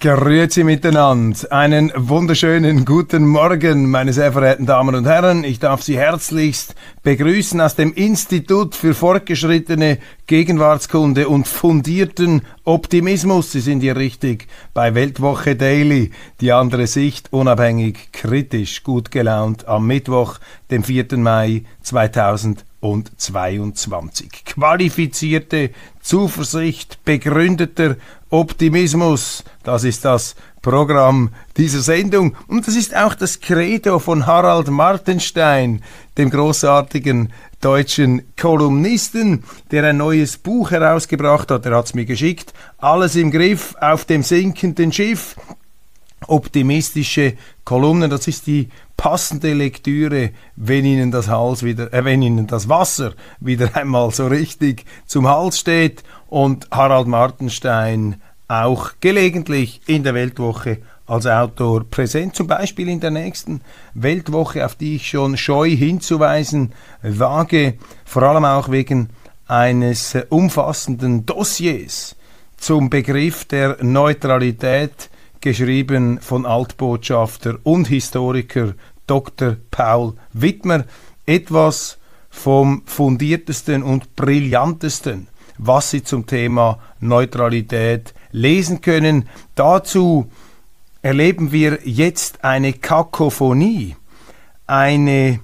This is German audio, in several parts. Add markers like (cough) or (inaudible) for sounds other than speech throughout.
Grüezi miteinander. Einen wunderschönen guten Morgen, meine sehr verehrten Damen und Herren. Ich darf Sie herzlichst begrüßen aus dem Institut für fortgeschrittene Gegenwartskunde und fundierten Optimismus. Sie sind hier richtig bei Weltwoche Daily. Die andere Sicht, unabhängig, kritisch, gut gelaunt am Mittwoch, dem 4. Mai 2022. Qualifizierte Zuversicht, begründeter Optimismus, das ist das Programm dieser Sendung und das ist auch das Credo von Harald Martenstein, dem großartigen deutschen Kolumnisten, der ein neues Buch herausgebracht hat. Er hat es mir geschickt. Alles im Griff auf dem sinkenden Schiff. Optimistische Kolumnen, das ist die passende Lektüre, wenn Ihnen das Hals wieder, äh, wenn Ihnen das Wasser wieder (laughs) einmal so richtig zum Hals steht und Harald Martenstein auch gelegentlich in der Weltwoche als Autor präsent, zum Beispiel in der nächsten Weltwoche, auf die ich schon scheu hinzuweisen wage, vor allem auch wegen eines umfassenden Dossiers zum Begriff der Neutralität, geschrieben von Altbotschafter und Historiker Dr. Paul Wittmer, etwas vom fundiertesten und brillantesten, was Sie zum Thema Neutralität lesen können. Dazu erleben wir jetzt eine Kakophonie, eine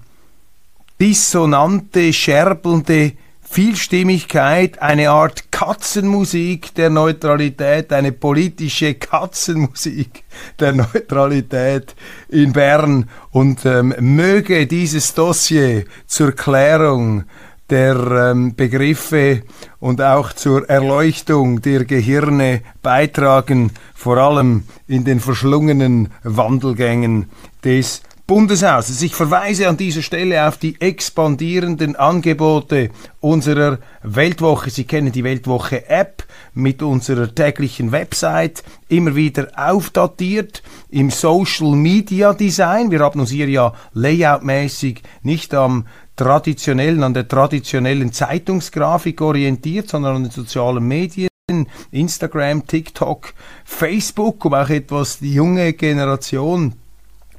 dissonante, scherbelnde Vielstimmigkeit, eine Art Katzenmusik der Neutralität, eine politische Katzenmusik der Neutralität in Bern. Und ähm, möge dieses Dossier zur Klärung der ähm, Begriffe und auch zur Erleuchtung der Gehirne beitragen, vor allem in den verschlungenen Wandelgängen des Bundeshauses. Ich verweise an dieser Stelle auf die expandierenden Angebote unserer Weltwoche. Sie kennen die Weltwoche App mit unserer täglichen Website, immer wieder aufdatiert im Social Media Design. Wir haben uns hier ja layoutmäßig nicht am traditionellen, an der traditionellen Zeitungsgrafik orientiert, sondern an den sozialen Medien. Instagram, TikTok, Facebook, um auch etwas die junge Generation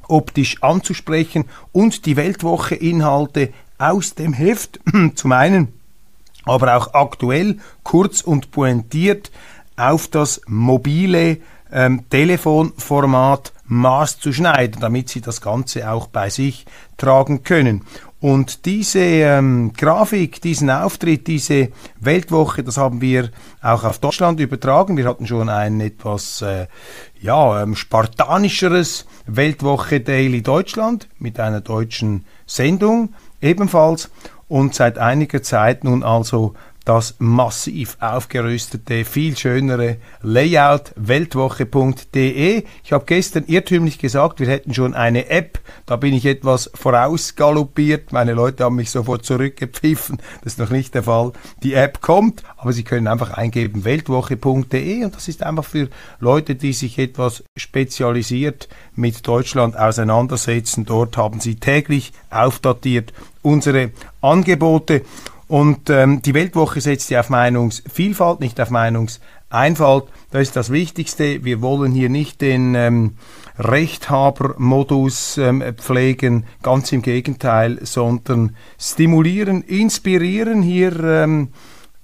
optisch anzusprechen und die Weltwoche-Inhalte aus dem Heft (clears throat) zum einen, aber auch aktuell, kurz und pointiert auf das mobile ähm, Telefonformat maßzuschneiden, damit Sie das Ganze auch bei sich tragen können. Und diese ähm, Grafik, diesen Auftritt, diese Weltwoche, das haben wir auch auf Deutschland übertragen. Wir hatten schon ein etwas äh, ja, ähm, spartanischeres Weltwoche Daily Deutschland mit einer deutschen Sendung ebenfalls. Und seit einiger Zeit nun also das massiv aufgerüstete, viel schönere Layout weltwoche.de. Ich habe gestern irrtümlich gesagt, wir hätten schon eine App. Da bin ich etwas vorausgaloppiert. Meine Leute haben mich sofort zurückgepfiffen. (laughs) Das ist noch nicht der Fall. Die App kommt, aber Sie können einfach eingeben weltwoche.de und das ist einfach für Leute, die sich etwas spezialisiert mit Deutschland auseinandersetzen. Dort haben Sie täglich aufdatiert unsere Angebote. Und ähm, die Weltwoche setzt ja auf Meinungsvielfalt, nicht auf Meinungseinfalt. Das ist das Wichtigste. Wir wollen hier nicht den ähm, Rechthabermodus ähm, pflegen, ganz im Gegenteil, sondern stimulieren, inspirieren hier ähm,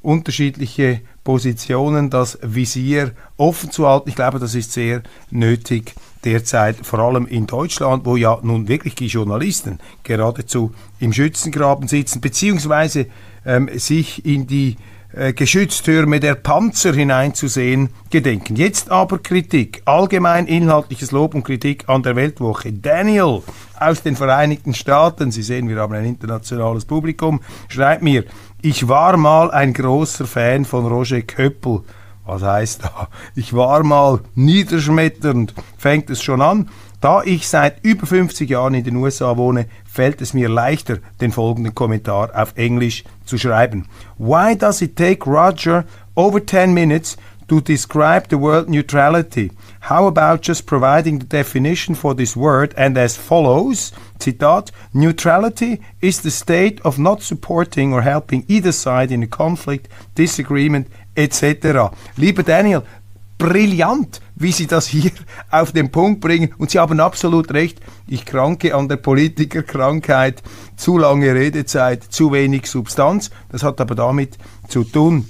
unterschiedliche Positionen, das Visier offen zu halten. Ich glaube, das ist sehr nötig derzeit, vor allem in Deutschland, wo ja nun wirklich die Journalisten geradezu im Schützengraben sitzen, beziehungsweise ähm, sich in die äh, Geschütztürme der Panzer hineinzusehen gedenken. Jetzt aber Kritik, allgemein inhaltliches Lob und Kritik an der Weltwoche. Daniel aus den Vereinigten Staaten, Sie sehen, wir haben ein internationales Publikum, schreibt mir, ich war mal ein großer Fan von Roger Köppel. Was heißt da? Ich war mal niederschmetternd. Fängt es schon an? Da ich seit über 50 Jahren in den USA wohne, fällt es mir leichter, den folgenden Kommentar auf Englisch zu schreiben. Why does it take Roger over 10 minutes to describe the word neutrality? How about just providing the definition for this word and as follows, Zitat, neutrality is the state of not supporting or helping either side in a conflict, disagreement, etc. Lieber Daniel, brillant, wie Sie das hier (laughs) auf den Punkt bringen. Und Sie haben absolut recht. Ich kranke an der Politikerkrankheit. Zu lange Redezeit, zu wenig Substanz. Das hat aber damit zu tun,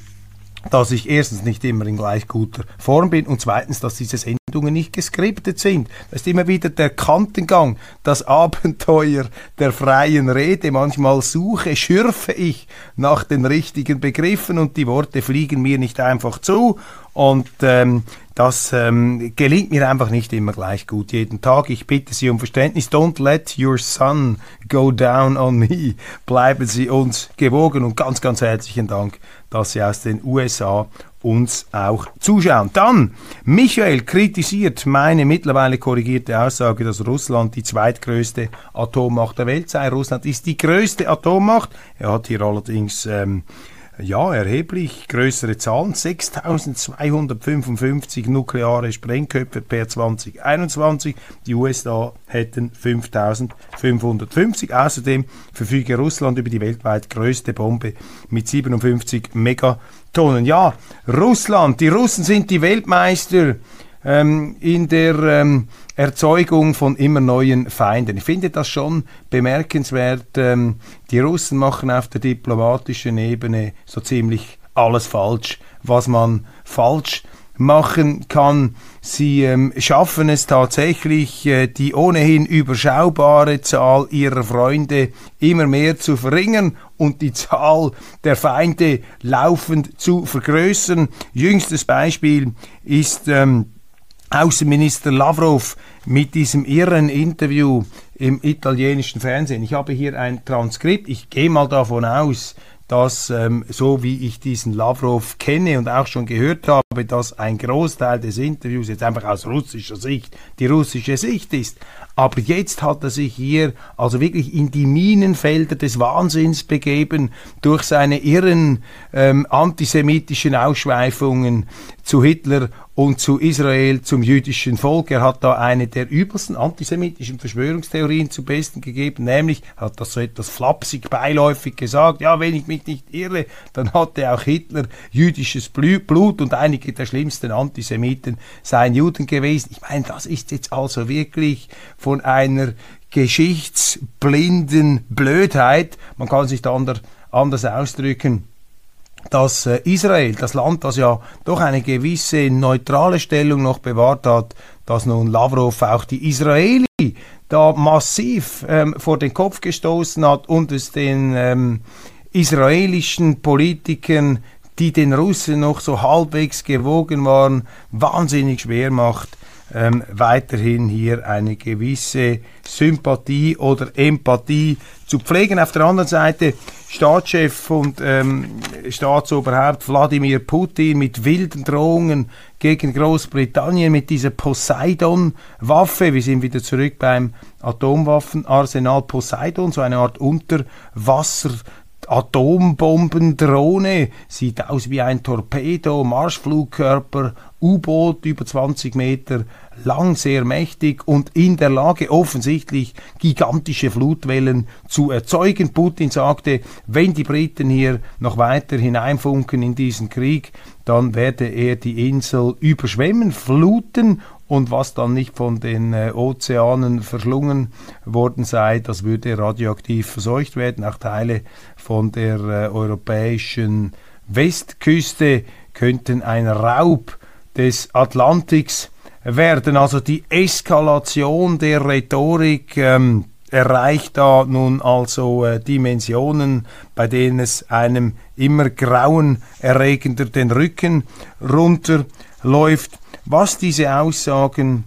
dass ich erstens nicht immer in gleich guter Form bin und zweitens, dass diese Sendungen nicht geskriptet sind. Das ist immer wieder der Kantengang, das (laughs) Abenteuer der freien Rede. Manchmal suche, schürfe ich nach den richtigen Begriffen und die Worte fliegen mir nicht einfach zu und ähm, das ähm, gelingt mir einfach nicht immer gleich gut jeden Tag. Ich bitte Sie um Verständnis. Don't let your sun go down on me. (laughs) Bleiben Sie uns gewogen und ganz, ganz herzlichen Dank, dass Sie aus den USA uns auch zuschauen. Dann, Michael kritisiert meine mittlerweile korrigierte Aussage, dass Russland die zweitgrößte Atommacht der Welt sei. Russland ist die größte Atommacht. Er hat hier allerdings ähm, ja, erheblich größere Zahlen. 6255 nukleare Sprengköpfe per 2021. Die USA hätten 5550. Außerdem verfüge Russland über die weltweit größte Bombe mit 57 Megatonnen. Ja, Russland, die Russen sind die Weltmeister ähm, in der ähm, Erzeugung von immer neuen Feinden. Ich finde das schon bemerkenswert. Ähm, die Russen machen auf der diplomatischen Ebene so ziemlich alles falsch, was man falsch machen kann. Sie ähm, schaffen es tatsächlich, äh, die ohnehin überschaubare Zahl ihrer Freunde immer mehr zu verringern und die Zahl der Feinde laufend zu vergrößern. Jüngstes Beispiel ist ähm, Außenminister Lavrov mit diesem irren Interview im italienischen Fernsehen. Ich habe hier ein Transkript. Ich gehe mal davon aus, dass ähm, so wie ich diesen Lavrov kenne und auch schon gehört habe, dass ein Großteil des Interviews jetzt einfach aus russischer Sicht die russische Sicht ist. Aber jetzt hat er sich hier also wirklich in die Minenfelder des Wahnsinns begeben durch seine irren ähm, antisemitischen Ausschweifungen zu Hitler und zu Israel, zum jüdischen Volk. Er hat da eine der übelsten antisemitischen Verschwörungstheorien zu Besten gegeben, nämlich hat das so etwas flapsig beiläufig gesagt, ja, wenn ich mich nicht irre, dann hatte auch Hitler jüdisches Blut und einige der schlimmsten Antisemiten seien Juden gewesen. Ich meine, das ist jetzt also wirklich von einer geschichtsblinden Blödheit, man kann sich da anders ausdrücken, dass äh, Israel, das Land, das ja doch eine gewisse neutrale Stellung noch bewahrt hat, dass nun Lavrov auch die Israeli da massiv ähm, vor den Kopf gestoßen hat und es den ähm, israelischen Politikern, die den Russen noch so halbwegs gewogen waren, wahnsinnig schwer macht, ähm, weiterhin hier eine gewisse Sympathie oder Empathie zu pflegen. Auf der anderen Seite Staatschef und ähm, Staatsoberhaupt Wladimir Putin mit wilden Drohungen gegen Großbritannien mit dieser Poseidon-Waffe. Wir sind wieder zurück beim Atomwaffenarsenal Poseidon, so eine Art Unterwasser- Atombombendrohne, sieht aus wie ein Torpedo, Marschflugkörper, U-Boot über 20 Meter lang, sehr mächtig und in der Lage offensichtlich gigantische Flutwellen zu erzeugen. Putin sagte, wenn die Briten hier noch weiter hineinfunken in diesen Krieg, dann werde er die Insel überschwemmen, fluten und was dann nicht von den äh, Ozeanen verschlungen worden sei, das würde radioaktiv verseucht werden. Auch Teile von der äh, europäischen Westküste könnten ein Raub des Atlantiks werden. Also die Eskalation der Rhetorik ähm, erreicht da nun also äh, Dimensionen, bei denen es einem immer grauenerregender den Rücken runterläuft. Was diese Aussagen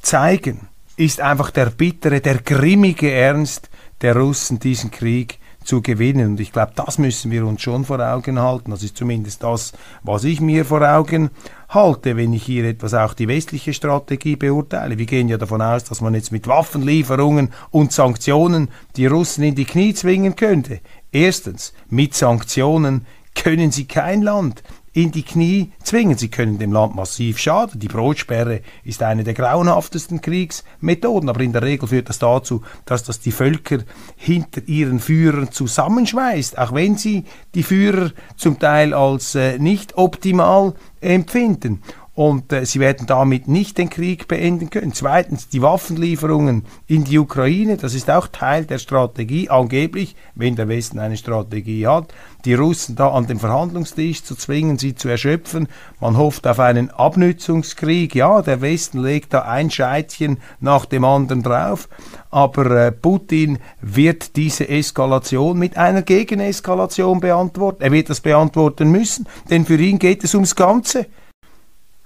zeigen, ist einfach der bittere, der grimmige Ernst der Russen, diesen Krieg zu gewinnen. Und ich glaube, das müssen wir uns schon vor Augen halten. Das ist zumindest das, was ich mir vor Augen halte, wenn ich hier etwas auch die westliche Strategie beurteile. Wir gehen ja davon aus, dass man jetzt mit Waffenlieferungen und Sanktionen die Russen in die Knie zwingen könnte. Erstens, mit Sanktionen können sie kein Land in die Knie zwingen. Sie können dem Land massiv schaden. Die Brotsperre ist eine der grauenhaftesten Kriegsmethoden, aber in der Regel führt das dazu, dass das die Völker hinter ihren Führern zusammenschweißt, auch wenn sie die Führer zum Teil als äh, nicht optimal empfinden und äh, sie werden damit nicht den Krieg beenden können. Zweitens die Waffenlieferungen in die Ukraine, das ist auch Teil der Strategie, angeblich, wenn der Westen eine Strategie hat, die Russen da an den Verhandlungstisch zu zwingen, sie zu erschöpfen. Man hofft auf einen Abnützungskrieg. Ja, der Westen legt da ein Scheitchen nach dem anderen drauf, aber äh, Putin wird diese Eskalation mit einer Gegeneskalation beantworten. Er wird das beantworten müssen, denn für ihn geht es ums Ganze.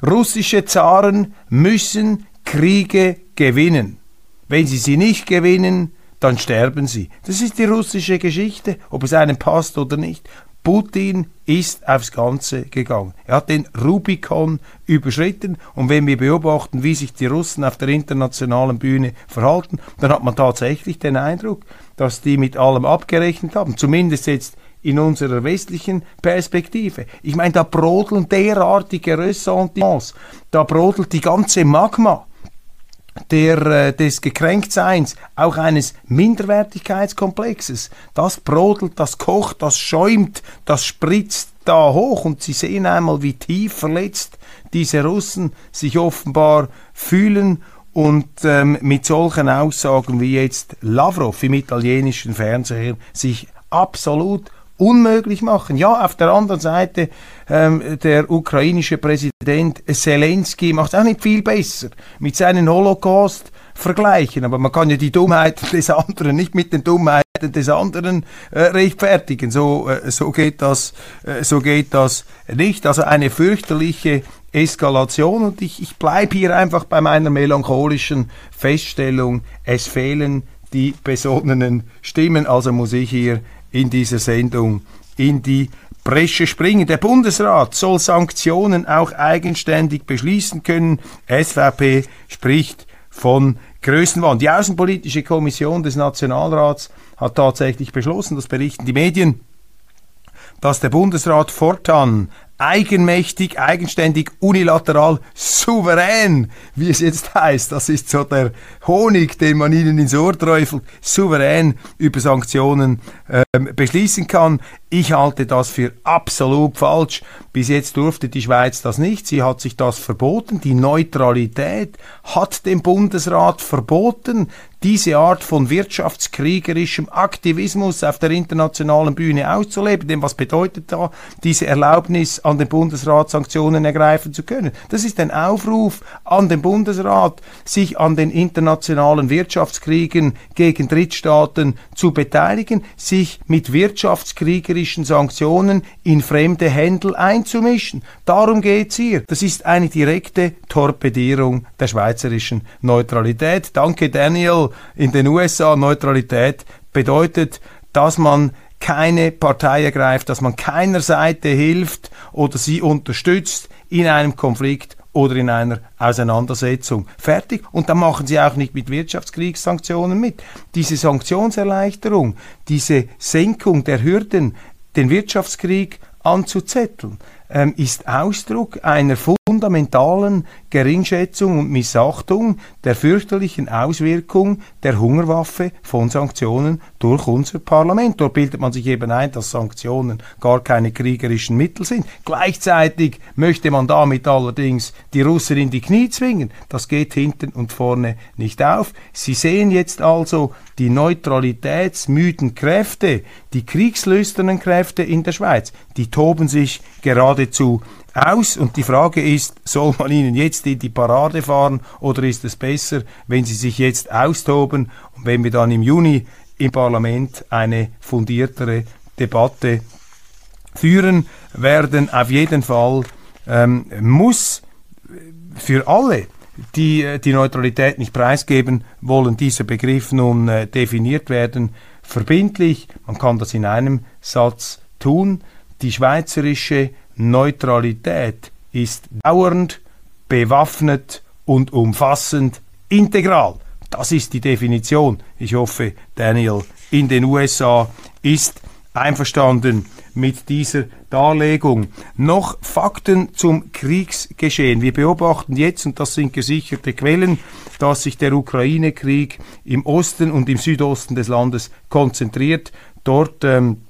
Russische Zaren müssen Kriege gewinnen. Wenn sie sie nicht gewinnen, dann sterben sie. Das ist die russische Geschichte, ob es einem passt oder nicht. Putin ist aufs Ganze gegangen. Er hat den Rubikon überschritten und wenn wir beobachten, wie sich die Russen auf der internationalen Bühne verhalten, dann hat man tatsächlich den Eindruck, dass die mit allem abgerechnet haben. Zumindest jetzt in unserer westlichen Perspektive. Ich meine, da brodeln derartige Ressentiments, da brodelt die ganze Magma der, äh, des Gekränktseins, auch eines Minderwertigkeitskomplexes. Das brodelt, das kocht, das schäumt, das spritzt da hoch und Sie sehen einmal, wie tief verletzt diese Russen sich offenbar fühlen und ähm, mit solchen Aussagen wie jetzt Lavrov im italienischen Fernseher sich absolut unmöglich machen. Ja, auf der anderen Seite ähm, der ukrainische Präsident Zelensky macht auch nicht viel besser mit seinen Holocaust vergleichen, aber man kann ja die Dummheiten (laughs) des anderen nicht mit den Dummheiten des anderen äh, rechtfertigen. So, äh, so geht das, äh, so geht das nicht. Also eine fürchterliche Eskalation und ich, ich bleibe hier einfach bei meiner melancholischen Feststellung, es fehlen die besonnenen Stimmen, also muss ich hier in dieser Sendung in die Bresche springen. Der Bundesrat soll Sanktionen auch eigenständig beschließen können. SVP spricht von Größenwahn. Die Außenpolitische Kommission des Nationalrats hat tatsächlich beschlossen, das berichten die Medien, dass der Bundesrat fortan eigenmächtig, eigenständig, unilateral, souverän, wie es jetzt heißt. Das ist so der Honig, den man ihnen ins Ohr träufelt, souverän über Sanktionen ähm, beschließen kann. Ich halte das für absolut falsch. Bis jetzt durfte die Schweiz das nicht. Sie hat sich das verboten. Die Neutralität hat dem Bundesrat verboten, diese Art von wirtschaftskriegerischem Aktivismus auf der internationalen Bühne auszuleben. Denn was bedeutet da diese Erlaubnis, an den Bundesrat Sanktionen ergreifen zu können? Das ist ein Aufruf an den Bundesrat, sich an den internationalen Wirtschaftskriegen gegen Drittstaaten zu beteiligen, sich mit wirtschaftskriegerischen Sanktionen in fremde Händel einzumischen. Darum geht's hier. Das ist eine direkte Torpedierung der schweizerischen Neutralität. Danke, Daniel. In den USA Neutralität bedeutet, dass man keine Partei ergreift, dass man keiner Seite hilft oder sie unterstützt in einem Konflikt oder in einer Auseinandersetzung. Fertig. Und dann machen sie auch nicht mit Wirtschaftskriegssanktionen mit. Diese Sanktionserleichterung, diese Senkung der Hürden, den Wirtschaftskrieg anzuzetteln, ähm, ist Ausdruck einer fundamentalen Geringschätzung und Missachtung der fürchterlichen Auswirkung der Hungerwaffe von Sanktionen durch unser Parlament. Dort bildet man sich eben ein, dass Sanktionen gar keine kriegerischen Mittel sind. Gleichzeitig möchte man damit allerdings die Russen in die Knie zwingen. Das geht hinten und vorne nicht auf. Sie sehen jetzt also die neutralitätsmüden Kräfte, die kriegslüsternen Kräfte in der Schweiz, die toben sich geradezu aus und die Frage ist, soll man ihnen jetzt in die Parade fahren oder ist es besser, wenn sie sich jetzt austoben und wenn wir dann im Juni im Parlament eine fundiertere Debatte führen werden? Auf jeden Fall ähm, muss für alle, die äh, die Neutralität nicht preisgeben wollen, dieser Begriff nun äh, definiert werden, verbindlich. Man kann das in einem Satz tun. Die schweizerische Neutralität ist dauernd, bewaffnet und umfassend integral. Das ist die Definition. Ich hoffe, Daniel in den USA ist einverstanden mit dieser Darlegung. Noch Fakten zum Kriegsgeschehen. Wir beobachten jetzt, und das sind gesicherte Quellen, dass sich der Ukraine-Krieg im Osten und im Südosten des Landes konzentriert. Dort ähm,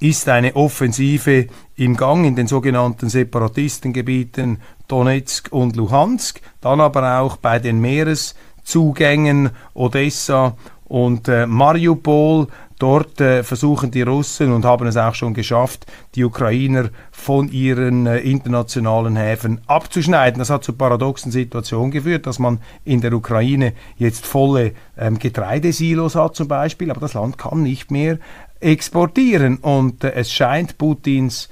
ist eine Offensive im Gang in den sogenannten Separatistengebieten Donetsk und Luhansk, dann aber auch bei den Meereszugängen Odessa und äh, Mariupol. Dort äh, versuchen die Russen und haben es auch schon geschafft, die Ukrainer von ihren äh, internationalen Häfen abzuschneiden. Das hat zu paradoxen Situationen geführt, dass man in der Ukraine jetzt volle ähm, Getreidesilos hat zum Beispiel, aber das Land kann nicht mehr exportieren. Und äh, es scheint Putins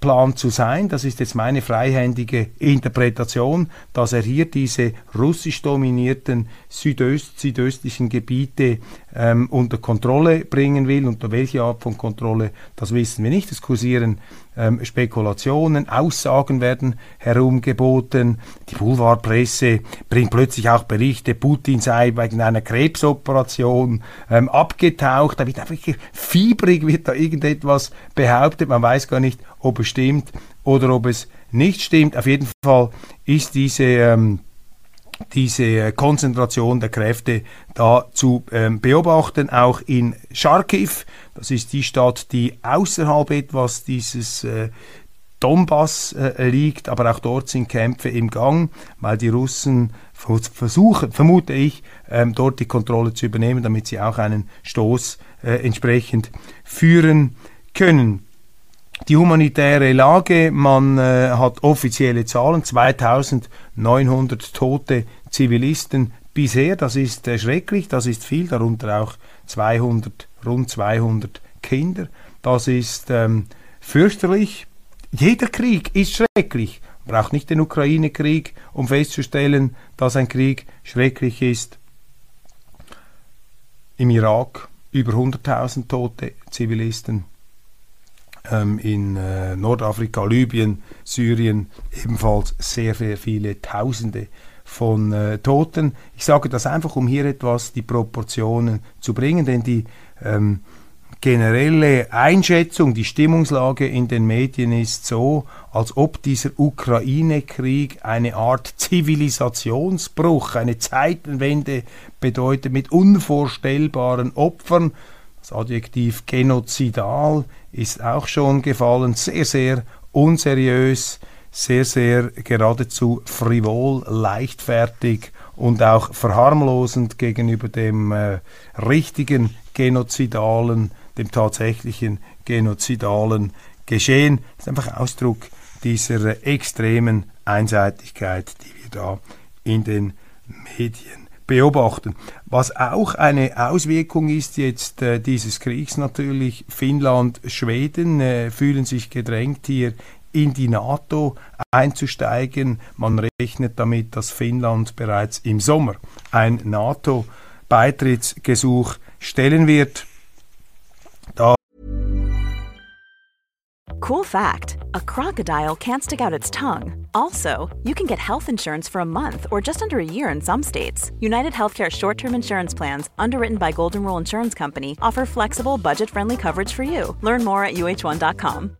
Plan zu sein, das ist jetzt meine freihändige Interpretation, dass er hier diese russisch dominierten südöst, südöstlichen Gebiete ähm, unter Kontrolle bringen will. Unter welche Art von Kontrolle, das wissen wir nicht. Es kursieren ähm, Spekulationen, Aussagen werden herumgeboten. Die Boulevardpresse bringt plötzlich auch Berichte, Putin sei wegen einer Krebsoperation ähm, abgetaucht. Da wird einfach fiebrig, wird da irgendetwas behauptet. Man weiß gar nicht, ob es stimmt oder ob es nicht stimmt. Auf jeden Fall ist diese ähm, diese Konzentration der Kräfte da zu ähm, beobachten, auch in Charkiw. Das ist die Stadt, die außerhalb etwas dieses äh, Donbass äh, liegt, aber auch dort sind Kämpfe im Gang, weil die Russen versuchen, vermute ich, ähm, dort die Kontrolle zu übernehmen, damit sie auch einen Stoß äh, entsprechend führen können. Die humanitäre Lage, man äh, hat offizielle Zahlen, 2900 tote Zivilisten bisher, das ist äh, schrecklich, das ist viel, darunter auch 200, rund 200 Kinder, das ist ähm, fürchterlich. Jeder Krieg ist schrecklich, braucht nicht den Ukraine-Krieg, um festzustellen, dass ein Krieg schrecklich ist. Im Irak über 100.000 tote Zivilisten, ähm, in äh, Nordafrika, Libyen, Syrien ebenfalls sehr, sehr viele Tausende von äh, Toten. Ich sage das einfach, um hier etwas die Proportionen zu bringen, denn die ähm, generelle Einschätzung, die Stimmungslage in den Medien ist so, als ob dieser Ukraine-Krieg eine Art Zivilisationsbruch, eine Zeitenwende bedeutet mit unvorstellbaren Opfern. Das Adjektiv genozidal ist auch schon gefallen, sehr, sehr unseriös, sehr, sehr geradezu frivol, leichtfertig und auch verharmlosend gegenüber dem äh, richtigen genozidalen, dem tatsächlichen genozidalen Geschehen. Das ist einfach Ausdruck dieser extremen Einseitigkeit, die wir da in den Medien beobachten. Was auch eine Auswirkung ist jetzt äh, dieses Kriegs natürlich, Finnland, Schweden äh, fühlen sich gedrängt hier in die NATO einzusteigen. Man rechnet damit, dass Finnland bereits im Sommer ein NATO-Beitrittsgesuch stellen wird. Da cool fact a crocodile can't stick out its tongue. Also, you can get health insurance for a month or just under a year in some states. United Healthcare short term insurance plans, underwritten by Golden Rule Insurance Company, offer flexible, budget friendly coverage for you. Learn more at uh1.com.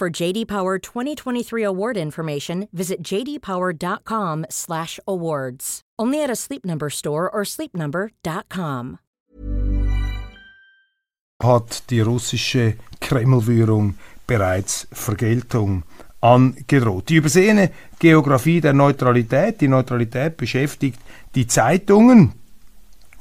For JD Power 2023 award information, visit jdpower.com/awards. Only at a Sleep Number store or sleepnumber.com. Hat die russische Kremlführung bereits Vergeltung angedroht. Die übersehene Geografie der Neutralität, die Neutralität beschäftigt die Zeitungen,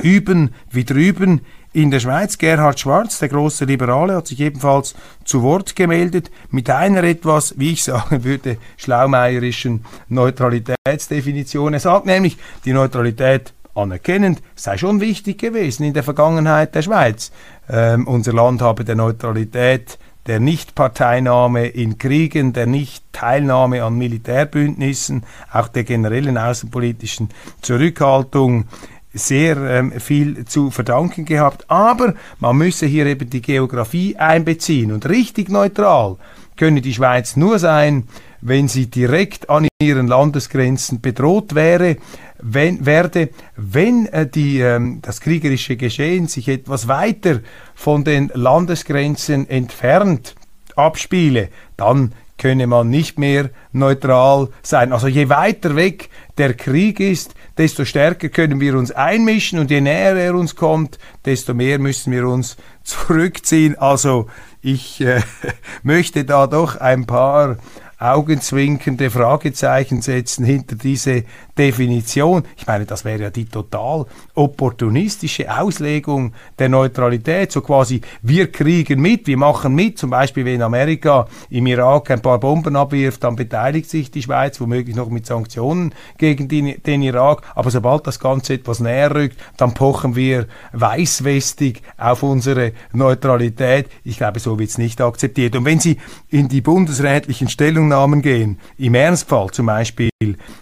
üben wie drüben in der Schweiz. Gerhard Schwarz, der große Liberale, hat sich ebenfalls zu Wort gemeldet mit einer etwas, wie ich sagen würde, schlaumeierischen Neutralitätsdefinition. Er sagt nämlich, die Neutralität anerkennend sei schon wichtig gewesen in der Vergangenheit der Schweiz. Ähm, unser Land habe der Neutralität der Nichtparteinahme in Kriegen, der Nicht-Teilnahme an Militärbündnissen, auch der generellen außenpolitischen Zurückhaltung sehr ähm, viel zu verdanken gehabt. Aber man müsse hier eben die Geografie einbeziehen und richtig neutral könne die Schweiz nur sein, wenn sie direkt an ihren Landesgrenzen bedroht wäre, wenn, werde, wenn äh, die, ähm, das kriegerische Geschehen sich etwas weiter von den Landesgrenzen entfernt abspiele, dann könne man nicht mehr neutral sein. Also je weiter weg der Krieg ist, desto stärker können wir uns einmischen und je näher er uns kommt, desto mehr müssen wir uns (laughs) zurückziehen. Also ich äh, (laughs) möchte da doch ein paar augenzwinkernde Fragezeichen setzen hinter diese Definition. Ich meine, das wäre ja die total opportunistische Auslegung der Neutralität. So quasi, wir kriegen mit, wir machen mit. Zum Beispiel, wenn Amerika im Irak ein paar Bomben abwirft, dann beteiligt sich die Schweiz, womöglich noch mit Sanktionen gegen den, den Irak. Aber sobald das Ganze etwas näher rückt, dann pochen wir weißwestig auf unsere Neutralität. Ich glaube, so wird es nicht akzeptiert. Und wenn Sie in die bundesrätlichen Stellungnahmen gehen, im Ernstfall zum Beispiel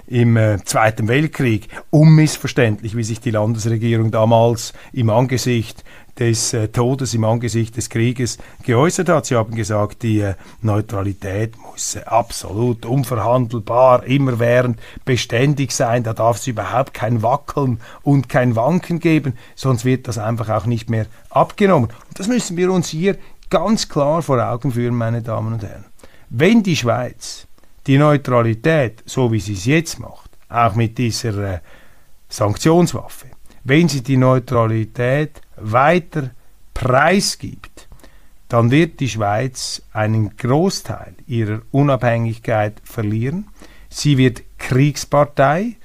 im äh, Zweiten Weltkrieg, unmissverständlich, wie sich die Landesregierung damals im Angesicht des äh, Todes, im Angesicht des Krieges geäußert hat. Sie haben gesagt, die äh, Neutralität muss äh, absolut unverhandelbar, immerwährend beständig sein. Da darf es überhaupt kein Wackeln und kein Wanken geben, sonst wird das einfach auch nicht mehr abgenommen. Und das müssen wir uns hier ganz klar vor Augen führen, meine Damen und Herren. Wenn die Schweiz die Neutralität, so wie sie es jetzt macht, auch mit dieser äh, Sanktionswaffe, wenn sie die Neutralität weiter preisgibt, dann wird die Schweiz einen Großteil ihrer Unabhängigkeit verlieren. Sie wird Kriegspartei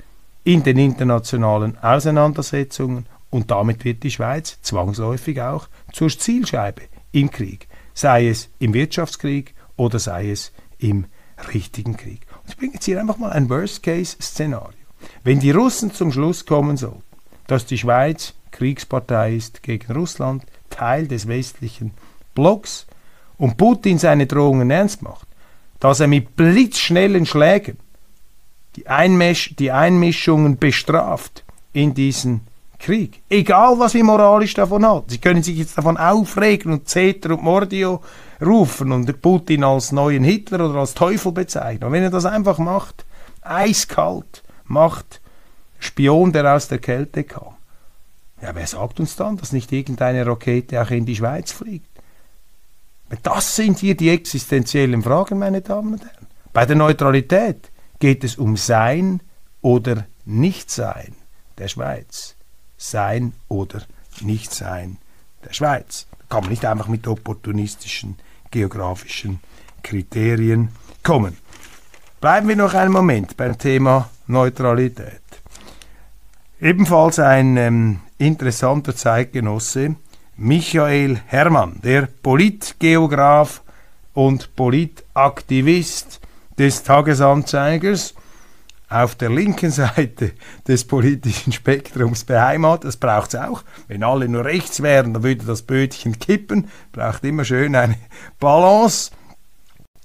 in den internationalen Auseinandersetzungen und damit wird die Schweiz zwangsläufig auch zur Zielscheibe im Krieg, sei es im Wirtschaftskrieg oder sei es im richtigen Krieg. Und ich bringe jetzt hier einfach mal ein Worst-Case-Szenario. Wenn die Russen zum Schluss kommen sollten, dass die Schweiz Kriegspartei ist gegen Russland, Teil des westlichen Blocks, und Putin seine Drohungen ernst macht, dass er mit blitzschnellen Schlägen die, Einmisch die Einmischungen bestraft in diesen Krieg. Egal, was wir moralisch davon halten. Sie können sich jetzt davon aufregen und Zeter und Mordio rufen und Putin als neuen Hitler oder als Teufel bezeichnen. Und wenn er das einfach macht, eiskalt macht, Spion, der aus der Kälte kam. Ja, wer sagt uns dann, dass nicht irgendeine Rakete auch in die Schweiz fliegt? Das sind hier die existenziellen Fragen, meine Damen und Herren. Bei der Neutralität geht es um Sein oder Nichtsein der Schweiz. Sein oder Nichtsein der Schweiz. Da kann man nicht einfach mit opportunistischen geografischen Kriterien kommen. Bleiben wir noch einen Moment beim Thema Neutralität. Ebenfalls ein ähm, interessanter Zeitgenosse, Michael Herrmann, der Politgeograf und Politaktivist des Tagesanzeigers, auf der linken Seite des politischen Spektrums beheimatet. Das braucht es auch. Wenn alle nur rechts wären, dann würde das Bötchen kippen. Braucht immer schön eine Balance.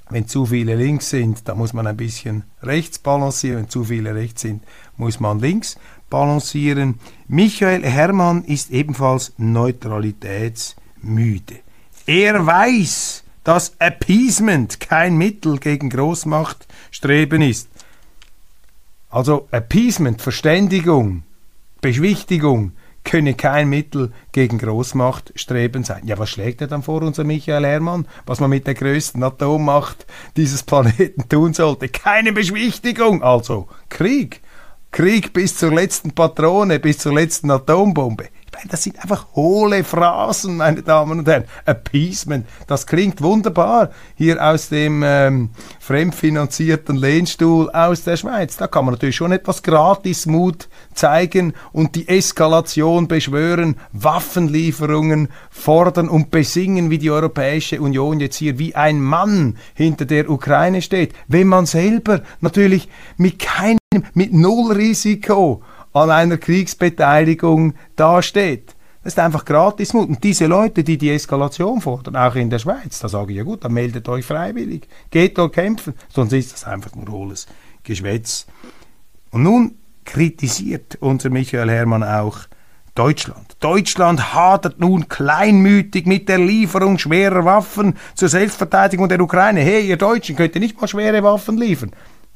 Wenn zu viele links sind, dann muss man ein bisschen rechts balancieren. Wenn zu viele rechts sind, muss man links balancieren. Michael Herrmann ist ebenfalls neutralitätsmüde. Er weiß, dass Appeasement kein Mittel gegen Großmachtstreben ist. Also Appeasement, Verständigung, Beschwichtigung könne kein Mittel gegen Großmachtstreben sein. Ja, was schlägt er dann vor, unser Michael Herrmann, was man mit der größten Atommacht dieses Planeten tun sollte? Keine Beschwichtigung, also Krieg. Krieg bis zur letzten Patrone, bis zur letzten Atombombe. Das sind einfach hohle Phrasen, meine Damen und Herren. Appeasement, das klingt wunderbar hier aus dem ähm, fremdfinanzierten Lehnstuhl aus der Schweiz. Da kann man natürlich schon etwas Gratismut zeigen und die Eskalation beschwören, Waffenlieferungen fordern und besingen, wie die Europäische Union jetzt hier wie ein Mann hinter der Ukraine steht, wenn man selber natürlich mit keinem, mit null Risiko an einer Kriegsbeteiligung dasteht. Das ist einfach Gratismut. Und diese Leute, die die Eskalation fordern, auch in der Schweiz, da sage ich ja gut, dann meldet euch freiwillig, geht dort kämpfen, sonst ist das einfach nur hohles Geschwätz. Und nun kritisiert unser Michael Herrmann auch Deutschland. Deutschland hadert nun kleinmütig mit der Lieferung schwerer Waffen zur Selbstverteidigung der Ukraine. Hey, ihr Deutschen könnt ihr nicht mal schwere Waffen liefern.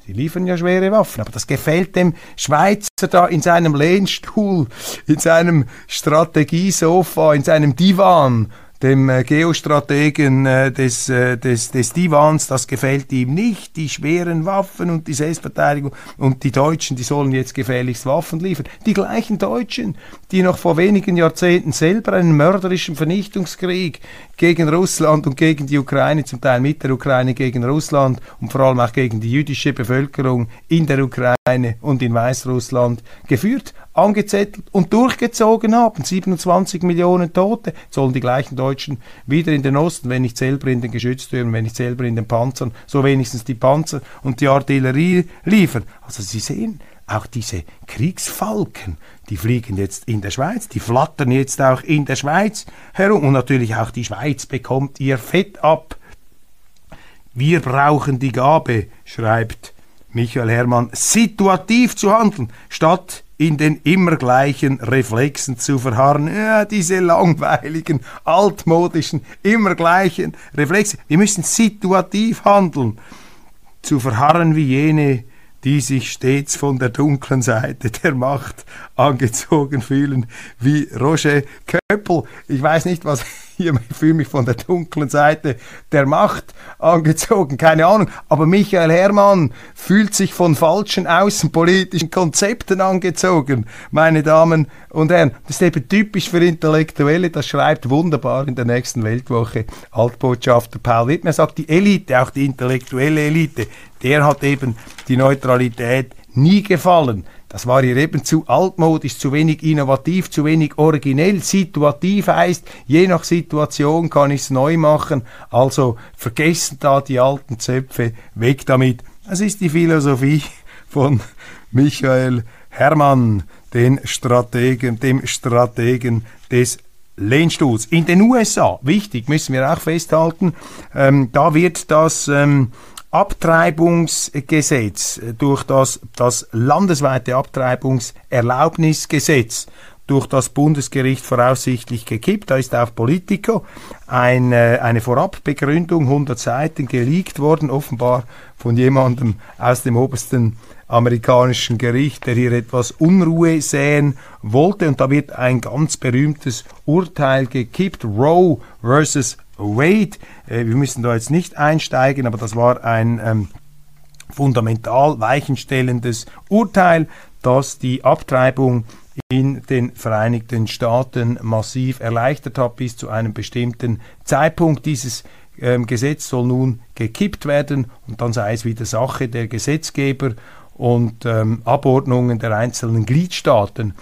Sie liefern ja schwere Waffen, aber das gefällt dem Schweizer da in seinem Lehnstuhl, in seinem Strategiesofa, in seinem Divan dem äh, Geostrategen äh, des, äh, des, des Divans, das gefällt ihm nicht, die schweren Waffen und die Selbstverteidigung und die Deutschen, die sollen jetzt gefährlichst Waffen liefern. Die gleichen Deutschen, die noch vor wenigen Jahrzehnten selber einen mörderischen Vernichtungskrieg gegen Russland und gegen die Ukraine, zum Teil mit der Ukraine gegen Russland und vor allem auch gegen die jüdische Bevölkerung in der Ukraine und in Weißrussland geführt angezettelt und durchgezogen haben. 27 Millionen Tote sollen die gleichen Deutschen wieder in den Osten, wenn nicht selber in den Geschütztürmen, wenn nicht selber in den Panzern, so wenigstens die Panzer und die Artillerie liefern. Also Sie sehen, auch diese Kriegsfalken, die fliegen jetzt in der Schweiz, die flattern jetzt auch in der Schweiz herum und natürlich auch die Schweiz bekommt ihr Fett ab. Wir brauchen die Gabe, schreibt Michael Herrmann, situativ zu handeln, statt in den immer gleichen Reflexen zu verharren. Ja, diese langweiligen, altmodischen, immer gleichen Reflexe. Wir müssen situativ handeln. Zu verharren wie jene, die sich stets von der dunklen Seite der Macht angezogen fühlen, wie Roger Köppel. Ich weiß nicht, was hier, (laughs) ich fühle mich von der dunklen Seite der Macht angezogen, keine Ahnung. Aber Michael Herrmann fühlt sich von falschen außenpolitischen Konzepten angezogen, meine Damen und Herren. Das ist eben typisch für Intellektuelle, das schreibt wunderbar in der nächsten Weltwoche Altbotschafter Paul Wittmer. Er sagt, die Elite, auch die intellektuelle Elite, der hat eben die Neutralität nie gefallen. Das war ihr eben zu altmodisch, zu wenig innovativ, zu wenig originell. Situativ heißt, je nach Situation kann ich es neu machen. Also vergessen da die alten Zöpfe, weg damit. Das ist die Philosophie von Michael Herrmann, den Strategen, dem Strategen des Lehnstuhls. In den USA, wichtig, müssen wir auch festhalten, ähm, da wird das ähm, Abtreibungsgesetz, durch das, das landesweite Abtreibungserlaubnisgesetz durch das Bundesgericht voraussichtlich gekippt. Da ist auf Politico eine, eine Vorabbegründung, 100 Seiten, geleakt worden, offenbar von jemandem aus dem obersten amerikanischen Gericht, der hier etwas Unruhe säen wollte. Und da wird ein ganz berühmtes Urteil gekippt, Roe versus Wade. Äh, wir müssen da jetzt nicht einsteigen, aber das war ein ähm, fundamental weichenstellendes Urteil, das die Abtreibung in den Vereinigten Staaten massiv erleichtert hat bis zu einem bestimmten Zeitpunkt. Dieses ähm, Gesetz soll nun gekippt werden und dann sei es wieder Sache der Gesetzgeber und ähm, Abordnungen der einzelnen Gliedstaaten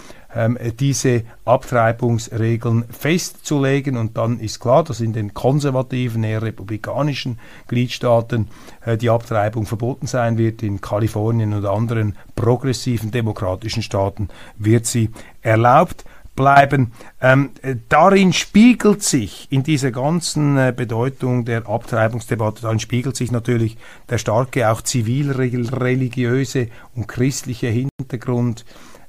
diese Abtreibungsregeln festzulegen. Und dann ist klar, dass in den konservativen, eher republikanischen Gliedstaaten äh, die Abtreibung verboten sein wird. In Kalifornien und anderen progressiven demokratischen Staaten wird sie erlaubt bleiben. Ähm, darin spiegelt sich in dieser ganzen äh, Bedeutung der Abtreibungsdebatte, darin spiegelt sich natürlich der starke auch zivilreligiöse und christliche Hintergrund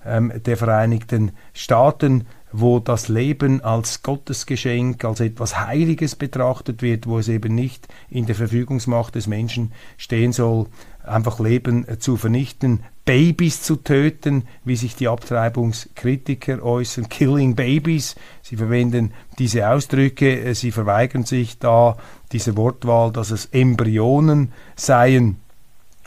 ähm, der Vereinigten Staaten wo das Leben als Gottesgeschenk, als etwas Heiliges betrachtet wird, wo es eben nicht in der Verfügungsmacht des Menschen stehen soll, einfach Leben zu vernichten, Babys zu töten, wie sich die Abtreibungskritiker äußern, Killing Babies. Sie verwenden diese Ausdrücke, sie verweigern sich da diese Wortwahl, dass es Embryonen seien.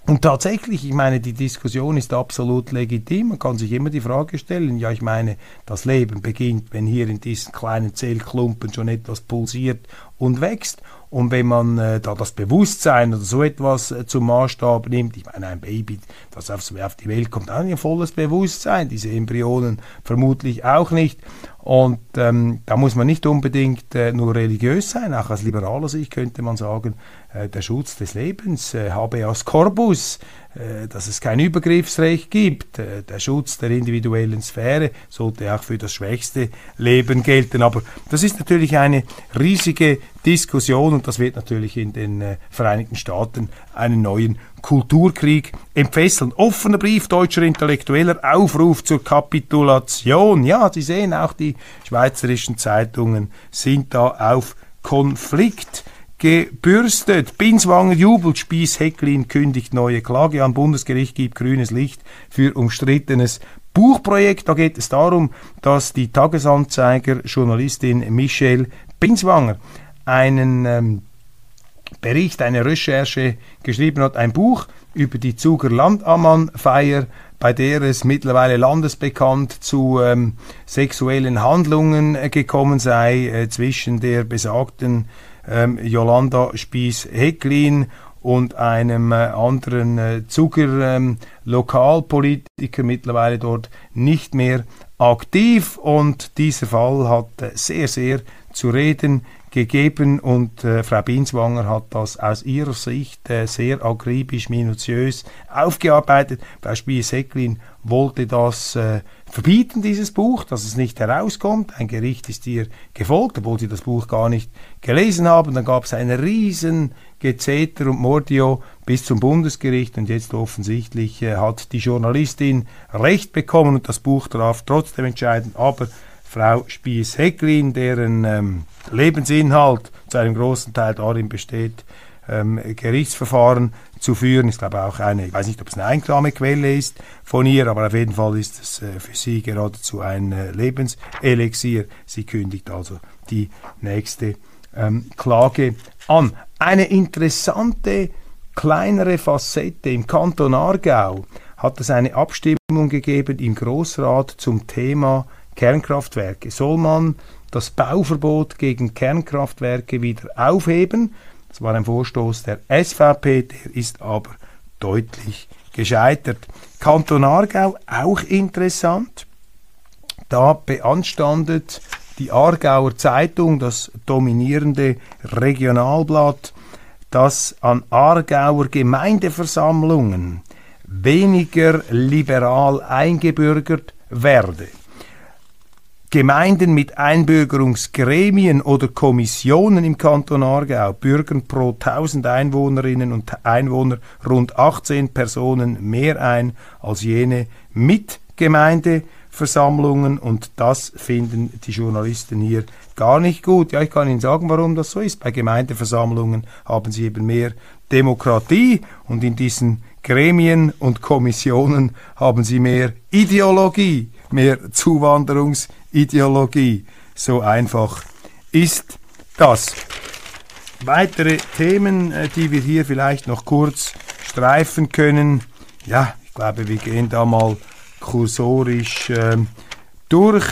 Und tatsächlich, ich meine, die Diskussion ist absolut legitim. Man kann sich immer die Frage stellen, ja, ich meine, das Leben beginnt, wenn hier in diesen kleinen Zellklumpen schon etwas pulsiert und wächst. Und wenn man äh, da das Bewusstsein oder so etwas äh, zum Maßstab nimmt, ich meine, ein Baby, das aufs, auf die Welt kommt, hat ein volles Bewusstsein, diese Embryonen vermutlich auch nicht. Und ähm, da muss man nicht unbedingt äh, nur religiös sein, auch aus liberaler Sicht könnte man sagen, äh, der Schutz des Lebens, äh, habeas corpus, dass es kein Übergriffsrecht gibt, äh, der Schutz der individuellen Sphäre sollte auch für das schwächste Leben gelten. Aber das ist natürlich eine riesige Diskussion und das wird natürlich in den äh, Vereinigten Staaten einen neuen Kulturkrieg entfesseln. Offener Brief deutscher Intellektueller, Aufruf zur Kapitulation. Ja, Sie sehen, auch die schweizerischen Zeitungen sind da auf Konflikt gebürstet. Binswanger jubelt, Spieß Hecklin kündigt neue Klage an. Bundesgericht gibt grünes Licht für umstrittenes Buchprojekt. Da geht es darum, dass die Tagesanzeiger Journalistin Michelle Binswanger einen ähm, Bericht, eine Recherche geschrieben hat, ein Buch über die Zuger Landamannfeier, bei der es mittlerweile landesbekannt zu ähm, sexuellen Handlungen äh, gekommen sei äh, zwischen der besagten ähm, Jolanda Spies-Hecklin und einem äh, anderen äh, Zucker ähm, Lokalpolitiker mittlerweile dort nicht mehr aktiv und dieser Fall hat äh, sehr sehr zu reden gegeben und äh, Frau Binswanger hat das aus ihrer Sicht äh, sehr akribisch, minutiös aufgearbeitet. Frau Spies-Hecklin wollte das äh, verbieten, dieses Buch, dass es nicht herauskommt. Ein Gericht ist ihr gefolgt, obwohl sie das Buch gar nicht gelesen haben. Dann gab es ein riesen Gezeter und Mordio bis zum Bundesgericht und jetzt offensichtlich äh, hat die Journalistin Recht bekommen und das Buch darf trotzdem entscheiden. Aber Frau Spies-Hecklin, deren ähm, Lebensinhalt zu einem großen Teil darin besteht, ähm, Gerichtsverfahren zu führen. Ich glaube auch eine, ich weiß nicht, ob es eine Einnahmequelle ist von ihr, aber auf jeden Fall ist es äh, für sie geradezu ein äh, Lebenselixier. Sie kündigt also die nächste ähm, Klage an. Eine interessante kleinere Facette im Kanton Aargau hat es eine Abstimmung gegeben im Großrat zum Thema Kernkraftwerke. Soll man das Bauverbot gegen Kernkraftwerke wieder aufheben? Das war ein Vorstoß der SVP, der ist aber deutlich gescheitert. Kanton Aargau, auch interessant. Da beanstandet die Aargauer Zeitung, das dominierende Regionalblatt, dass an Aargauer Gemeindeversammlungen weniger liberal eingebürgert werde. Gemeinden mit Einbürgerungsgremien oder Kommissionen im Kanton Aargau bürgern pro 1000 Einwohnerinnen und Einwohner rund 18 Personen mehr ein als jene mit Gemeindeversammlungen und das finden die Journalisten hier gar nicht gut. Ja, ich kann Ihnen sagen, warum das so ist. Bei Gemeindeversammlungen haben sie eben mehr Demokratie und in diesen Gremien und Kommissionen haben sie mehr Ideologie, mehr Zuwanderungs Ideologie. So einfach ist das. Weitere Themen, äh, die wir hier vielleicht noch kurz streifen können. Ja, ich glaube, wir gehen da mal kursorisch äh, durch.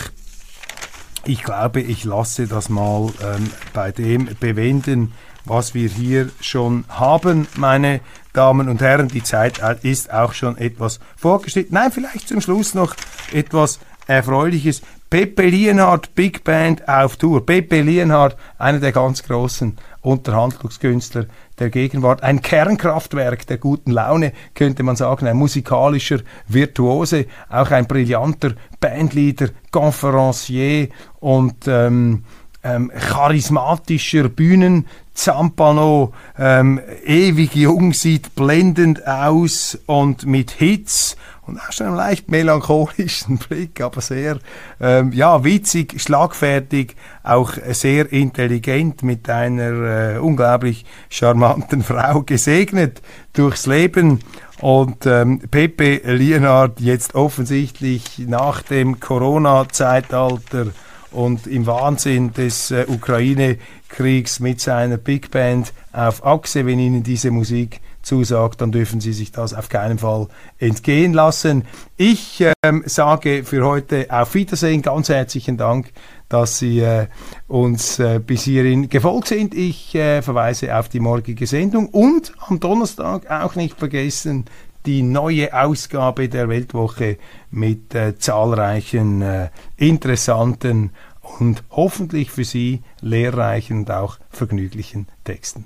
Ich glaube, ich lasse das mal ähm, bei dem bewenden, was wir hier schon haben, meine Damen und Herren. Die Zeit ist auch schon etwas vorgeschritten. Nein, vielleicht zum Schluss noch etwas Erfreuliches. Pepe Lienhardt, Big Band auf Tour. Pepe Lienhardt, einer der ganz großen Unterhandlungskünstler der Gegenwart. Ein Kernkraftwerk der guten Laune, könnte man sagen. Ein musikalischer Virtuose, auch ein brillanter Bandleader, Conferencier und ähm, ähm, charismatischer Bühnenzampano, ähm, ewig jung, sieht blendend aus und mit Hits und auch schon einen leicht melancholischen (laughs) Blick, aber sehr ähm, ja, witzig, schlagfertig, auch sehr intelligent mit einer äh, unglaublich charmanten (laughs) Frau gesegnet durchs Leben. Und ähm, Pepe Lienard jetzt offensichtlich nach dem Corona-Zeitalter und im Wahnsinn des äh, Ukraine-Kriegs mit seiner Big Band auf Achse, wenn Ihnen diese Musik zusagt, dann dürfen Sie sich das auf keinen Fall entgehen lassen. Ich ähm, sage für heute auf Wiedersehen, ganz herzlichen Dank, dass Sie äh, uns äh, bis hierhin gefolgt sind. Ich äh, verweise auf die morgige Sendung und am Donnerstag auch nicht vergessen, die neue Ausgabe der Weltwoche mit äh, zahlreichen äh, interessanten und hoffentlich für Sie lehrreichen und auch vergnüglichen Texten.